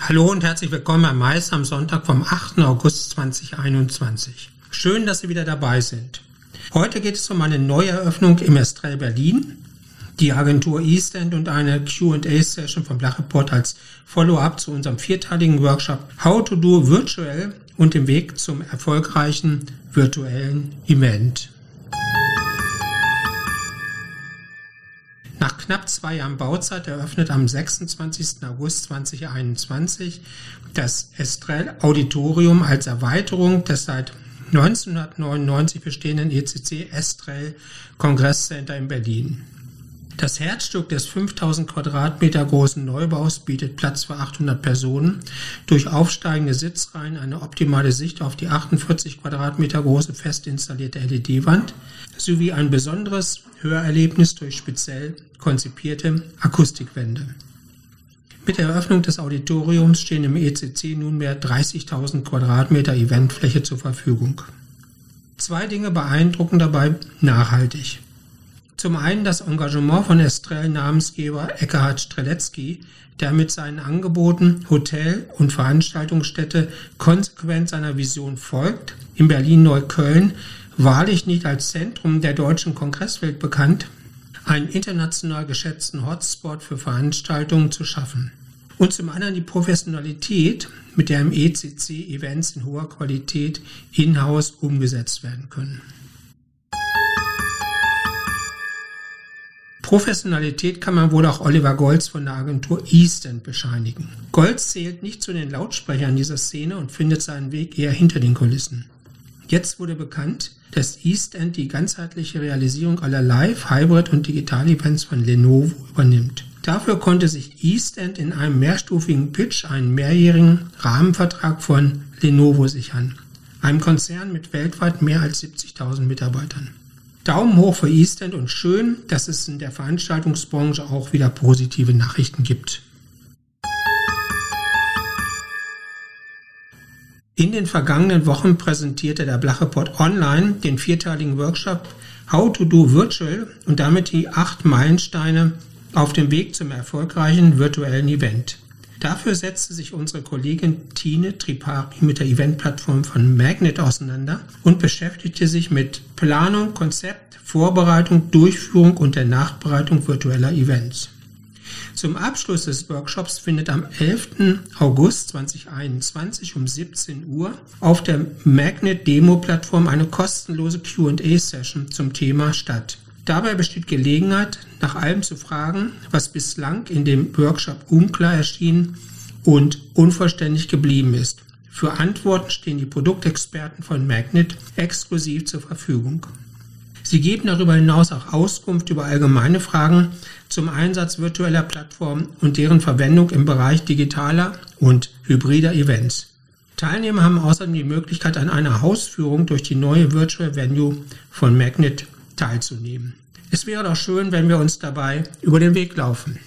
Hallo und herzlich willkommen beim Mais am Sonntag vom 8. August 2021. Schön, dass Sie wieder dabei sind. Heute geht es um eine Neueröffnung im Estrell Berlin, die Agentur Eastend und eine Q&A-Session vom Blachreport als Follow-up zu unserem vierteiligen Workshop How to do Virtual und dem Weg zum erfolgreichen virtuellen Event. Knapp zwei Jahren Bauzeit eröffnet am 26. August 2021 das Estrell Auditorium als Erweiterung des seit 1999 bestehenden ECC Estrell Kongresscenter in Berlin. Das Herzstück des 5000 Quadratmeter großen Neubaus bietet Platz für 800 Personen. Durch aufsteigende Sitzreihen eine optimale Sicht auf die 48 Quadratmeter große fest installierte LED-Wand sowie ein besonderes Hörerlebnis durch speziell konzipierte Akustikwände. Mit der Eröffnung des Auditoriums stehen im ECC nunmehr 30.000 Quadratmeter Eventfläche zur Verfügung. Zwei Dinge beeindrucken dabei nachhaltig. Zum einen das Engagement von Estrell-Namensgeber Eckhard Streletzky, der mit seinen Angeboten Hotel- und Veranstaltungsstätte konsequent seiner Vision folgt, in Berlin-Neukölln, wahrlich nicht als Zentrum der deutschen Kongresswelt bekannt, einen international geschätzten Hotspot für Veranstaltungen zu schaffen. Und zum anderen die Professionalität, mit der im ECC Events in hoher Qualität in-house umgesetzt werden können. Professionalität kann man wohl auch Oliver Golz von der Agentur Eastend bescheinigen. Golz zählt nicht zu den Lautsprechern dieser Szene und findet seinen Weg eher hinter den Kulissen. Jetzt wurde bekannt, dass Eastend die ganzheitliche Realisierung aller Live-, Hybrid- und Digital-Events von Lenovo übernimmt. Dafür konnte sich Eastend in einem mehrstufigen Pitch einen mehrjährigen Rahmenvertrag von Lenovo sichern, einem Konzern mit weltweit mehr als 70.000 Mitarbeitern. Daumen hoch für Eastend und schön, dass es in der Veranstaltungsbranche auch wieder positive Nachrichten gibt. In den vergangenen Wochen präsentierte der Blachreport Online den vierteiligen Workshop How to do Virtual und damit die acht Meilensteine auf dem Weg zum erfolgreichen virtuellen Event. Dafür setzte sich unsere Kollegin Tine Tripari mit der Eventplattform von Magnet auseinander und beschäftigte sich mit Planung, Konzept, Vorbereitung, Durchführung und der Nachbereitung virtueller Events. Zum Abschluss des Workshops findet am 11. August 2021 um 17 Uhr auf der Magnet Demo Plattform eine kostenlose Q&A-Session zum Thema statt. Dabei besteht Gelegenheit, nach allem zu fragen, was bislang in dem Workshop unklar erschien und unvollständig geblieben ist. Für Antworten stehen die Produktexperten von Magnet exklusiv zur Verfügung. Sie geben darüber hinaus auch Auskunft über allgemeine Fragen zum Einsatz virtueller Plattformen und deren Verwendung im Bereich digitaler und hybrider Events. Teilnehmer haben außerdem die Möglichkeit, an einer Hausführung durch die neue Virtual Venue von Magnet teilzunehmen. Es wäre doch schön, wenn wir uns dabei über den Weg laufen.